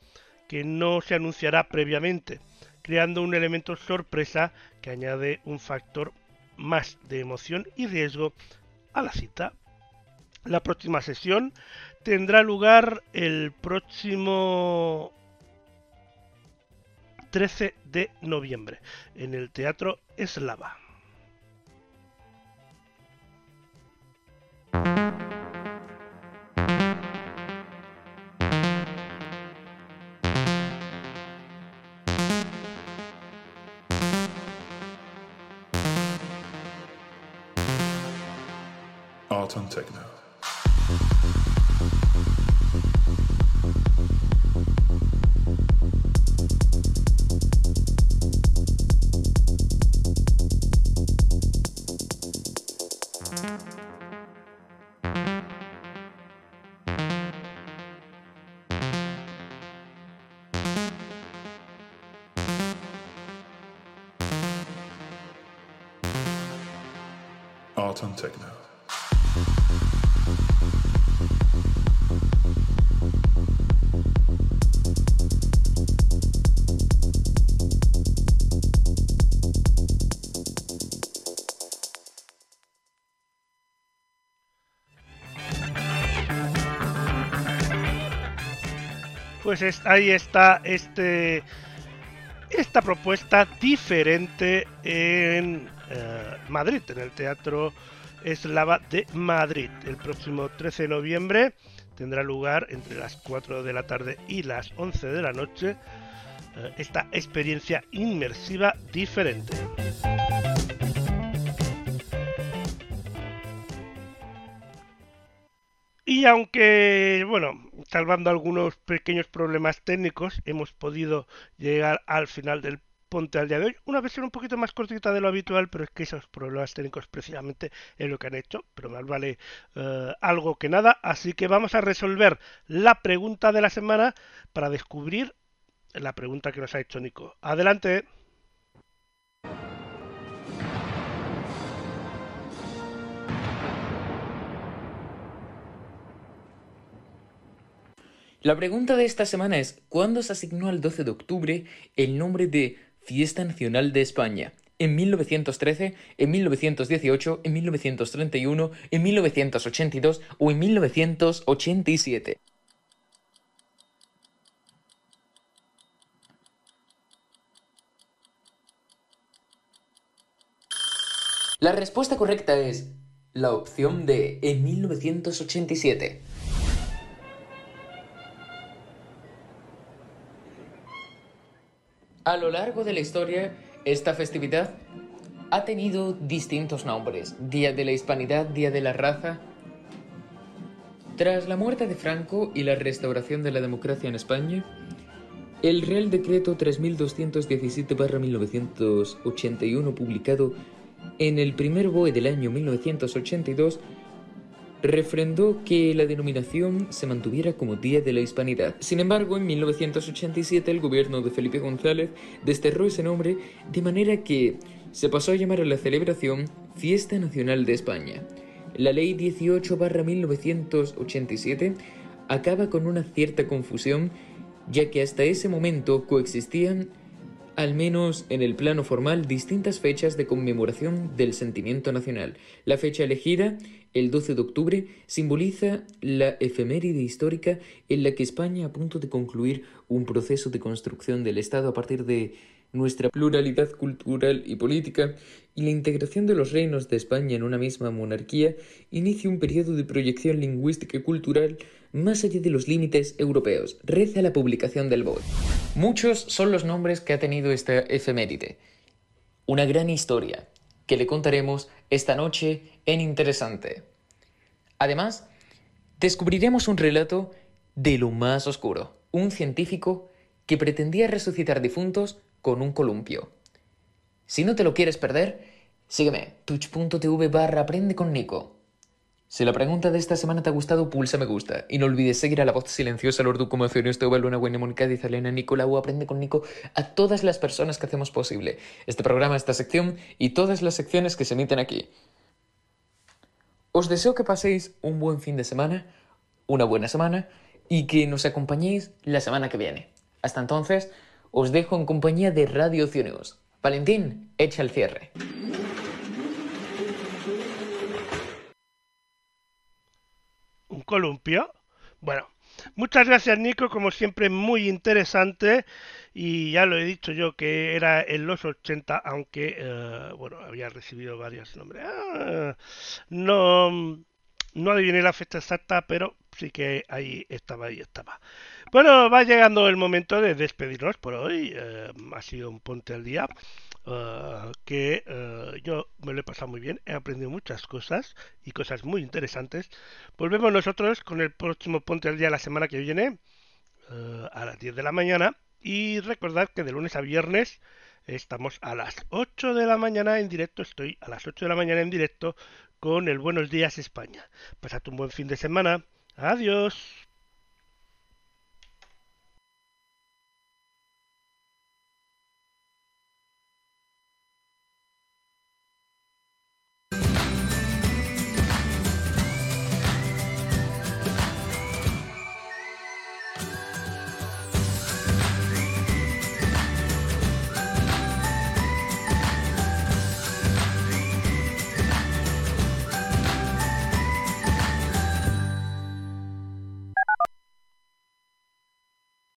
que no se anunciará previamente, creando un elemento sorpresa que añade un factor más de emoción y riesgo a la cita. La próxima sesión tendrá lugar el próximo 13 de noviembre en el Teatro Eslava.
Art on Techno. On Techno.
Pues es, ahí está este esta propuesta diferente en eh, Madrid, en el Teatro Eslava de Madrid. El próximo 13 de noviembre tendrá lugar entre las 4 de la tarde y las 11 de la noche eh, esta experiencia inmersiva diferente. Y aunque, bueno, salvando algunos pequeños problemas técnicos, hemos podido llegar al final del Ponte al día de hoy. Una versión un poquito más cortita de lo habitual, pero es que esos problemas técnicos precisamente es lo que han hecho, pero más vale eh, algo que nada. Así que vamos a resolver la pregunta de la semana para descubrir la pregunta que nos ha hecho Nico. Adelante.
La pregunta de esta semana es, ¿cuándo se asignó al 12 de octubre el nombre de Fiesta Nacional de España? ¿En 1913, en 1918, en 1931, en 1982 o en 1987? La respuesta correcta es la opción de en 1987. A lo largo de la historia, esta festividad ha tenido distintos nombres. Día de la Hispanidad, Día de la Raza. Tras la muerte de Franco y la restauración de la democracia en España, el Real Decreto 3217-1981, publicado en el primer BOE del año 1982, refrendó que la denominación se mantuviera como Día de la Hispanidad. Sin embargo, en 1987 el gobierno de Felipe González desterró ese nombre de manera que se pasó a llamar a la celebración Fiesta Nacional de España. La ley 18-1987 acaba con una cierta confusión ya que hasta ese momento coexistían al menos en el plano formal, distintas fechas de conmemoración del sentimiento nacional. La fecha elegida, el 12 de octubre, simboliza la efeméride histórica en la que España, a punto de concluir un proceso de construcción del Estado a partir de nuestra pluralidad cultural y política y la integración de los reinos de España en una misma monarquía, inicia un periodo de proyección lingüística y cultural más allá de los límites europeos. Reza la publicación del BOE. Muchos son los nombres que ha tenido esta efeméride. Una gran historia que le contaremos esta noche en Interesante. Además, descubriremos un relato de lo más oscuro, un científico que pretendía resucitar difuntos con un columpio. Si no te lo quieres perder, sígueme, twitch.tv barra aprende con Nico. Si la pregunta de esta semana te ha gustado, pulsa me gusta. Y no olvides seguir a la voz silenciosa, Lordu como Esto Luna, Buena, Mónica, Elena, Nicolau, Aprende con Nico, a todas las personas que hacemos posible este programa, esta sección y todas las secciones que se emiten aquí. Os deseo que paséis un buen fin de semana, una buena semana y que nos acompañéis la semana que viene. Hasta entonces, os dejo en compañía de Radio News. Valentín, echa el cierre.
¿Un columpio? Bueno, muchas gracias Nico, como siempre muy interesante y ya lo he dicho yo que era en los 80, aunque eh, bueno, había recibido varios nombres. Ah, no, no adiviné la fecha exacta, pero sí que ahí estaba, ahí estaba. Bueno, va llegando el momento de despedirnos por hoy. Eh, ha sido un ponte al día. Eh, que eh, yo me lo he pasado muy bien, he aprendido muchas cosas y cosas muy interesantes. Volvemos nosotros con el próximo Ponte al Día la semana que viene a las 10 de la mañana y recordad que de lunes a viernes estamos a las 8 de la mañana en directo, estoy a las 8 de la mañana en directo con el Buenos Días España. Pasad un buen fin de semana. Adiós.